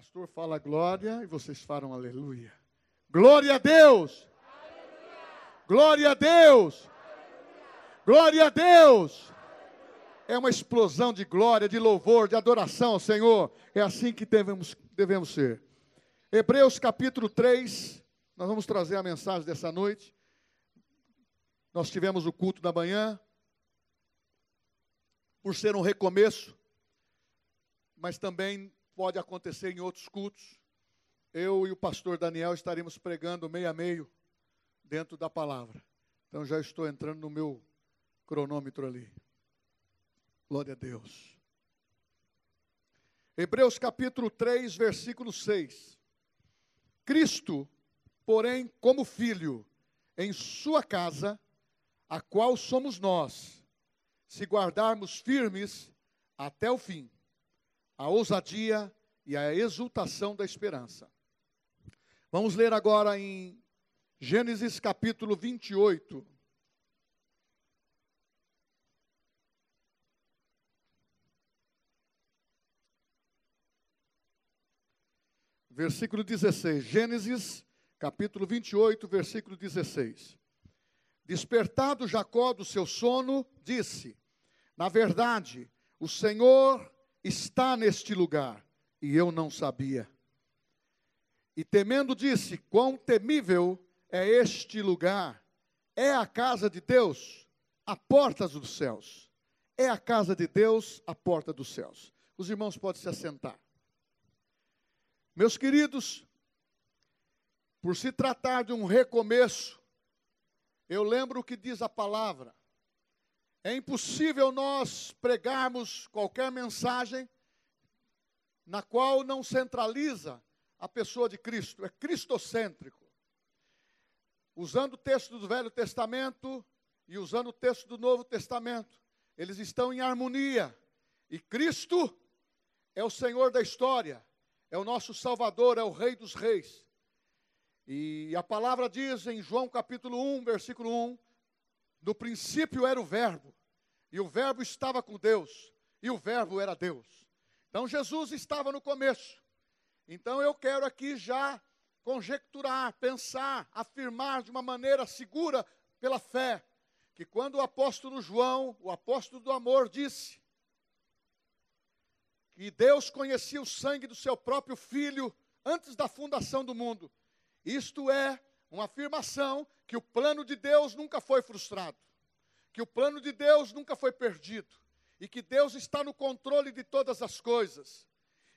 pastor fala glória e vocês falam aleluia. Glória a Deus! Glória a Deus! Glória a Deus! É uma explosão de glória, de louvor, de adoração ao Senhor. É assim que devemos, devemos ser. Hebreus capítulo 3, nós vamos trazer a mensagem dessa noite. Nós tivemos o culto da manhã, por ser um recomeço, mas também pode acontecer em outros cultos. Eu e o pastor Daniel estaremos pregando meio a meio dentro da palavra. Então já estou entrando no meu cronômetro ali. Glória a Deus. Hebreus capítulo 3, versículo 6. Cristo, porém, como filho, em sua casa, a qual somos nós, se guardarmos firmes até o fim a ousadia e a exultação da esperança. Vamos ler agora em Gênesis capítulo 28. Versículo 16. Gênesis capítulo 28, versículo 16. Despertado Jacó do seu sono, disse: Na verdade, o Senhor está neste lugar, e eu não sabia. E temendo disse: Quão temível é este lugar! É a casa de Deus, a porta dos céus. É a casa de Deus, a porta dos céus. Os irmãos podem se assentar. Meus queridos, por se tratar de um recomeço, eu lembro o que diz a palavra. É impossível nós pregarmos qualquer mensagem na qual não centraliza a pessoa de Cristo, é cristocêntrico. Usando o texto do Velho Testamento e usando o texto do Novo Testamento, eles estão em harmonia. E Cristo é o Senhor da história, é o nosso Salvador, é o Rei dos Reis. E a palavra diz em João capítulo 1, versículo 1, no princípio era o Verbo, e o Verbo estava com Deus, e o Verbo era Deus. Então Jesus estava no começo. Então eu quero aqui já conjecturar, pensar, afirmar de uma maneira segura pela fé, que quando o apóstolo João, o apóstolo do amor, disse que Deus conhecia o sangue do seu próprio filho antes da fundação do mundo, isto é uma afirmação que o plano de Deus nunca foi frustrado que o plano de Deus nunca foi perdido e que Deus está no controle de todas as coisas.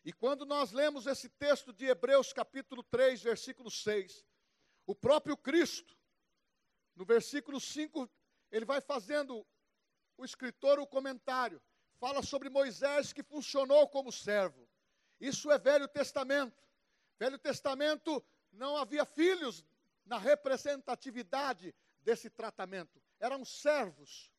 E quando nós lemos esse texto de Hebreus capítulo 3, versículo 6, o próprio Cristo, no versículo 5, ele vai fazendo o escritor o comentário, fala sobre Moisés que funcionou como servo. Isso é Velho Testamento. Velho Testamento não havia filhos na representatividade desse tratamento eram servos,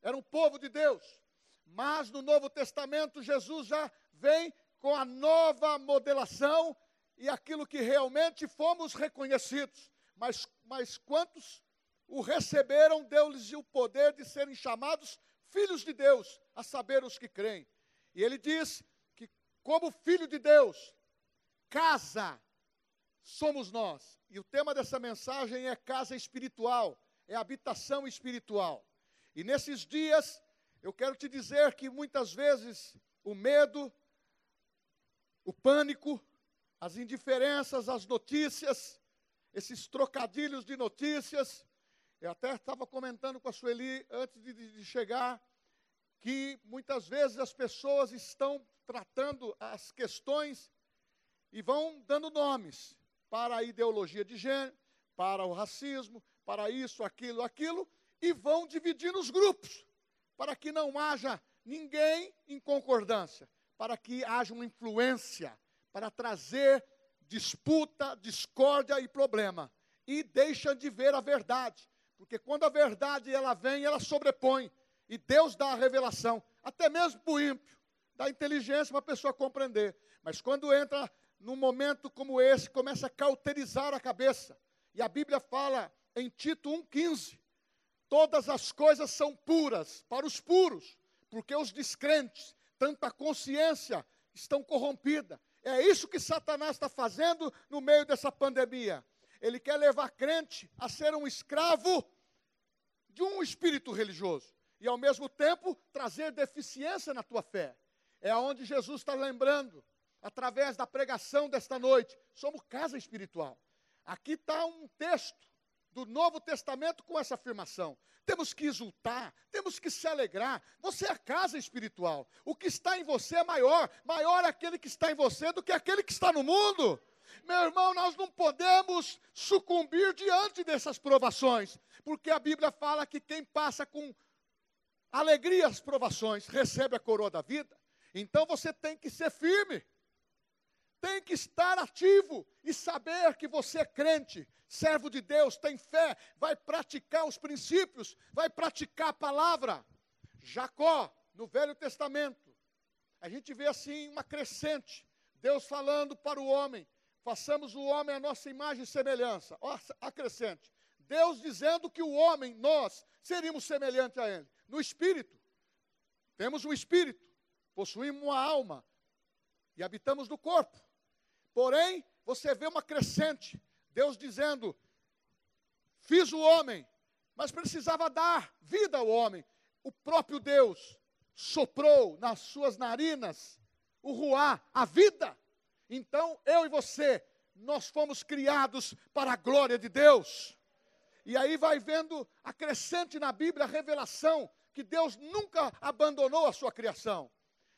eram povo de Deus. Mas no Novo Testamento, Jesus já vem com a nova modelação e aquilo que realmente fomos reconhecidos. Mas, mas quantos o receberam, deu-lhes o poder de serem chamados filhos de Deus, a saber, os que creem. E ele diz que, como filho de Deus, casa somos nós. E o tema dessa mensagem é casa espiritual é habitação espiritual. E nesses dias, eu quero te dizer que muitas vezes o medo, o pânico, as indiferenças, as notícias, esses trocadilhos de notícias. Eu até estava comentando com a Sueli antes de, de chegar que muitas vezes as pessoas estão tratando as questões e vão dando nomes para a ideologia de gênero, para o racismo, para isso, aquilo, aquilo, e vão dividir os grupos, para que não haja ninguém em concordância, para que haja uma influência, para trazer disputa, discórdia e problema. E deixam de ver a verdade, porque quando a verdade ela vem, ela sobrepõe, e Deus dá a revelação, até mesmo para o ímpio, dá inteligência para a pessoa compreender. Mas quando entra num momento como esse, começa a cauterizar a cabeça, e a Bíblia fala em Tito 1,15: todas as coisas são puras para os puros, porque os descrentes, tanto a consciência estão corrompida. É isso que Satanás está fazendo no meio dessa pandemia. Ele quer levar crente a ser um escravo de um espírito religioso e, ao mesmo tempo, trazer deficiência na tua fé. É aonde Jesus está lembrando, através da pregação desta noite. Somos casa espiritual. Aqui está um texto do Novo Testamento com essa afirmação. Temos que exultar, temos que se alegrar. Você é a casa espiritual. O que está em você é maior. Maior é aquele que está em você do que aquele que está no mundo. Meu irmão, nós não podemos sucumbir diante dessas provações, porque a Bíblia fala que quem passa com alegria as provações recebe a coroa da vida. Então você tem que ser firme, tem que estar ativo e saber que você é crente, servo de Deus, tem fé, vai praticar os princípios, vai praticar a palavra. Jacó, no Velho Testamento, a gente vê assim uma crescente, Deus falando para o homem: façamos o homem a nossa imagem e semelhança. Ó, acrescente. Deus dizendo que o homem, nós, seríamos semelhantes a ele, no espírito. Temos um espírito, possuímos uma alma e habitamos no corpo. Porém, você vê uma crescente, Deus dizendo: Fiz o homem, mas precisava dar vida ao homem. O próprio Deus soprou nas suas narinas o ruá, a vida. Então, eu e você, nós fomos criados para a glória de Deus. E aí vai vendo a crescente na Bíblia a revelação que Deus nunca abandonou a sua criação.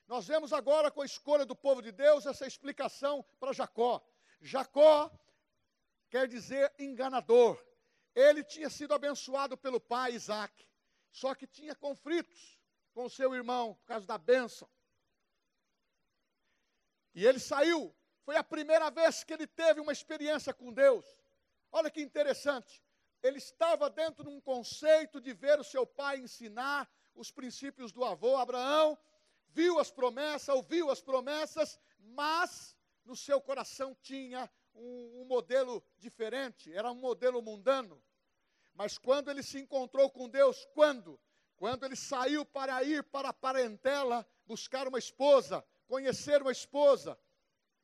Nós vemos agora com a escolha do povo de Deus essa explicação para Jacó. Jacó quer dizer enganador. Ele tinha sido abençoado pelo pai Isaac, só que tinha conflitos com seu irmão por causa da bênção. E ele saiu. Foi a primeira vez que ele teve uma experiência com Deus. Olha que interessante. Ele estava dentro de um conceito de ver o seu pai ensinar os princípios do avô Abraão, as promessas, ouviu as promessas, mas no seu coração tinha um, um, modelo diferente, era um modelo mundano. Mas quando ele se encontrou com Deus, quando? Quando ele saiu para ir para a parentela buscar uma esposa, conhecer uma esposa,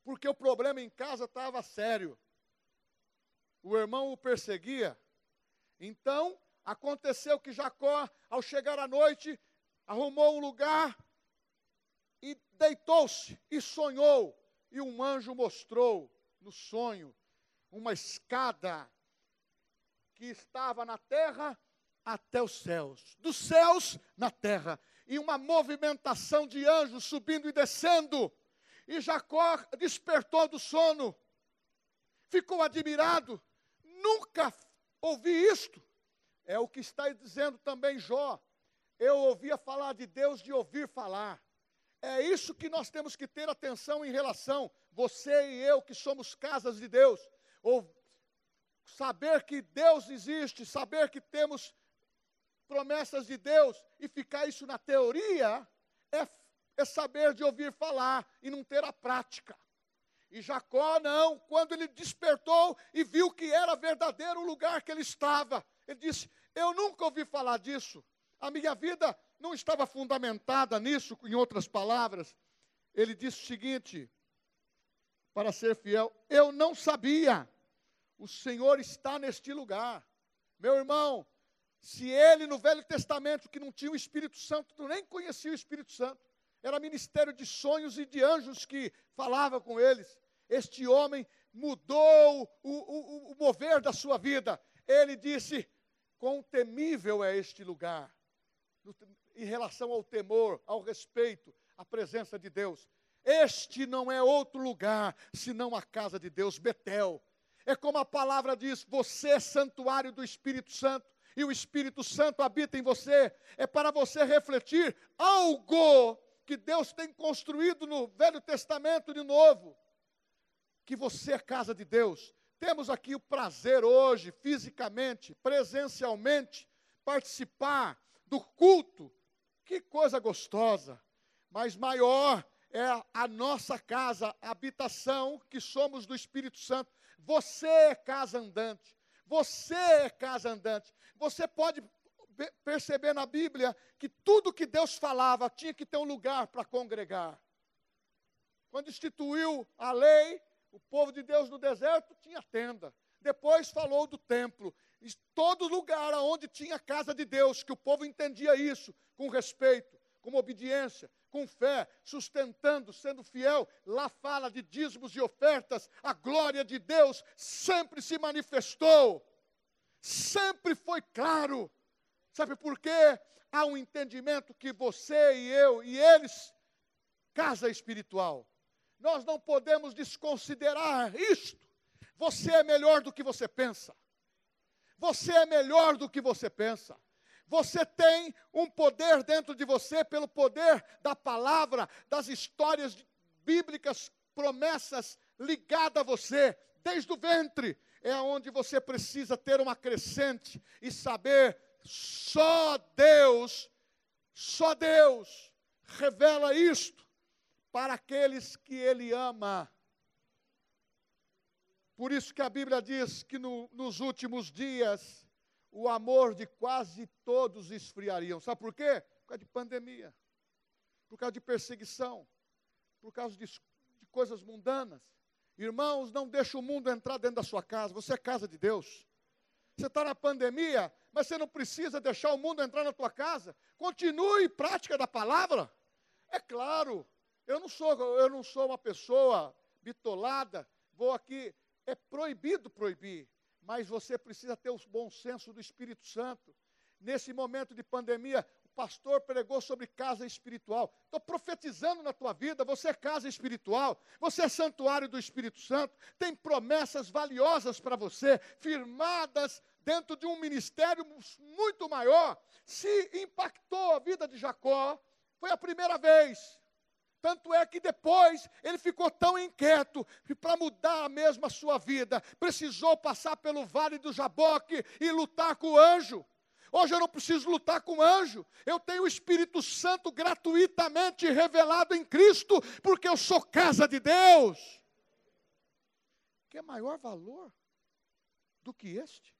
porque o problema em casa estava sério. O irmão o perseguia, então, aconteceu que Jacó, ao chegar à noite, arrumou um lugar e deitou-se e sonhou. E um anjo mostrou no sonho uma escada que estava na terra até os céus, dos céus na terra, e uma movimentação de anjos subindo e descendo. E Jacó despertou do sono, ficou admirado, nunca ouvi isto. É o que está dizendo também Jó. Eu ouvia falar de Deus de ouvir falar. É isso que nós temos que ter atenção em relação, você e eu que somos casas de Deus, ou saber que Deus existe, saber que temos promessas de Deus e ficar isso na teoria, é, é saber de ouvir falar e não ter a prática. E Jacó não, quando ele despertou e viu que era verdadeiro o lugar que ele estava, ele disse: Eu nunca ouvi falar disso. A minha vida não estava fundamentada nisso, em outras palavras. Ele disse o seguinte: para ser fiel, eu não sabia. O Senhor está neste lugar. Meu irmão, se ele no Velho Testamento, que não tinha o Espírito Santo, nem conhecia o Espírito Santo, era ministério de sonhos e de anjos que falava com eles. Este homem mudou o, o, o mover da sua vida. Ele disse: Quão temível é este lugar, em relação ao temor, ao respeito, à presença de Deus. Este não é outro lugar senão a casa de Deus, Betel. É como a palavra diz: você é santuário do Espírito Santo e o Espírito Santo habita em você. É para você refletir algo que Deus tem construído no Velho Testamento de novo. Que você é casa de Deus. Temos aqui o prazer hoje, fisicamente, presencialmente, participar do culto. Que coisa gostosa. Mas maior é a nossa casa, a habitação que somos do Espírito Santo. Você é casa andante. Você é casa andante. Você pode perceber na Bíblia que tudo que Deus falava tinha que ter um lugar para congregar. Quando instituiu a lei, o povo de Deus no deserto tinha tenda. Depois falou do templo. Em todo lugar onde tinha a casa de Deus, que o povo entendia isso com respeito, com obediência, com fé, sustentando, sendo fiel. Lá fala de dízimos e ofertas. A glória de Deus sempre se manifestou. Sempre foi claro. Sabe por quê? Há um entendimento que você e eu e eles, casa espiritual. Nós não podemos desconsiderar isto. Você é melhor do que você pensa. Você é melhor do que você pensa. Você tem um poder dentro de você, pelo poder da palavra, das histórias bíblicas, promessas ligadas a você, desde o ventre. É onde você precisa ter uma crescente e saber só Deus, só Deus revela isto para aqueles que Ele ama. Por isso que a Bíblia diz que no, nos últimos dias o amor de quase todos esfriariam. Sabe por quê? Por causa de pandemia, por causa de perseguição, por causa de, de coisas mundanas. Irmãos, não deixe o mundo entrar dentro da sua casa, você é casa de Deus. Você está na pandemia, mas você não precisa deixar o mundo entrar na tua casa. Continue prática da palavra. É claro, eu não sou, eu não sou uma pessoa bitolada, vou aqui, é proibido proibir, mas você precisa ter o bom senso do Espírito Santo. Nesse momento de pandemia, o pastor pregou sobre casa espiritual. Estou profetizando na tua vida, você é casa espiritual, você é santuário do Espírito Santo, tem promessas valiosas para você, firmadas dentro de um ministério muito maior. Se impactou a vida de Jacó, foi a primeira vez. Tanto é que depois ele ficou tão inquieto que para mudar a mesma sua vida, precisou passar pelo vale do Jaboque e lutar com o anjo. Hoje eu não preciso lutar com o anjo, eu tenho o Espírito Santo gratuitamente revelado em Cristo, porque eu sou casa de Deus. Que é maior valor do que este?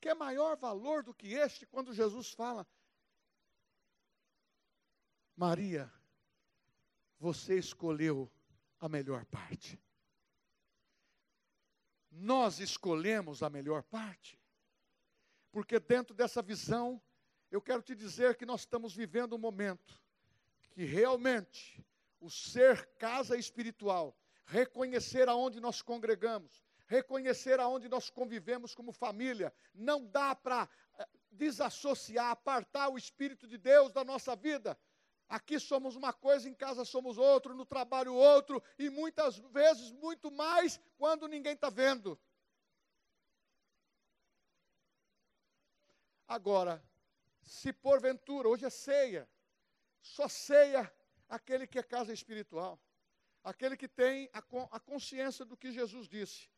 Que é maior valor do que este quando Jesus fala: Maria, você escolheu a melhor parte. Nós escolhemos a melhor parte. Porque dentro dessa visão, eu quero te dizer que nós estamos vivendo um momento que realmente o ser casa espiritual, reconhecer aonde nós congregamos, reconhecer aonde nós convivemos como família, não dá para eh, desassociar, apartar o Espírito de Deus da nossa vida. Aqui somos uma coisa, em casa somos outro, no trabalho outro, e muitas vezes muito mais quando ninguém está vendo. Agora, se porventura, hoje é ceia, só ceia aquele que é casa espiritual, aquele que tem a, a consciência do que Jesus disse.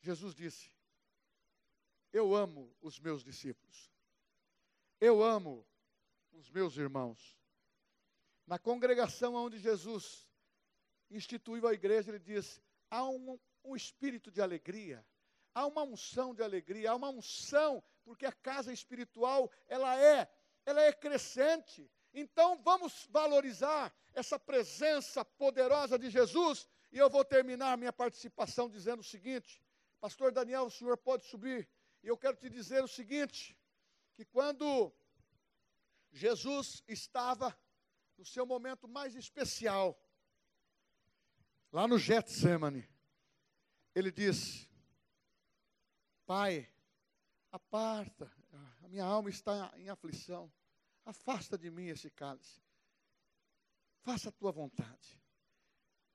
Jesus disse: Eu amo os meus discípulos. Eu amo os meus irmãos. Na congregação onde Jesus instituiu a igreja, ele diz: há um, um espírito de alegria, há uma unção de alegria, há uma unção, porque a casa espiritual, ela é, ela é crescente. Então vamos valorizar essa presença poderosa de Jesus. E eu vou terminar minha participação dizendo o seguinte: Pastor Daniel, o senhor pode subir. E eu quero te dizer o seguinte: que quando Jesus estava no seu momento mais especial, lá no Getsemane, ele disse: Pai, aparta, a minha alma está em aflição, afasta de mim esse cálice, faça a tua vontade.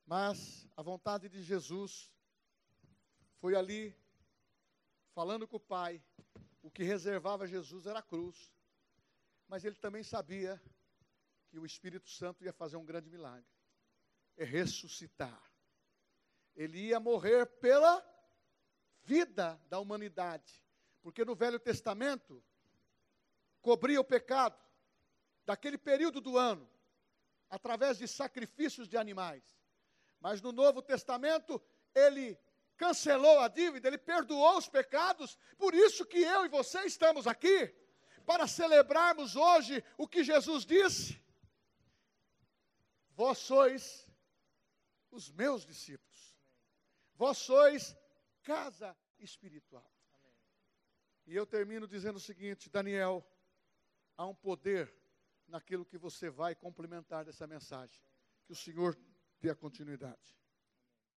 Mas a vontade de Jesus foi ali, falando com o Pai, o que reservava Jesus era a cruz. Mas ele também sabia que o Espírito Santo ia fazer um grande milagre é ressuscitar. Ele ia morrer pela vida da humanidade. Porque no Velho Testamento cobria o pecado daquele período do ano através de sacrifícios de animais. Mas no Novo Testamento ele cancelou a dívida, ele perdoou os pecados, por isso que eu e você estamos aqui. para celebrarmos hoje o que Jesus disse: Vós sois os meus discípulos, vós sois casa espiritual. E eu termino dizendo o seguinte, Daniel, há um poder naquilo que você vai complementar dessa mensagem. Que o Senhor dê a continuidade.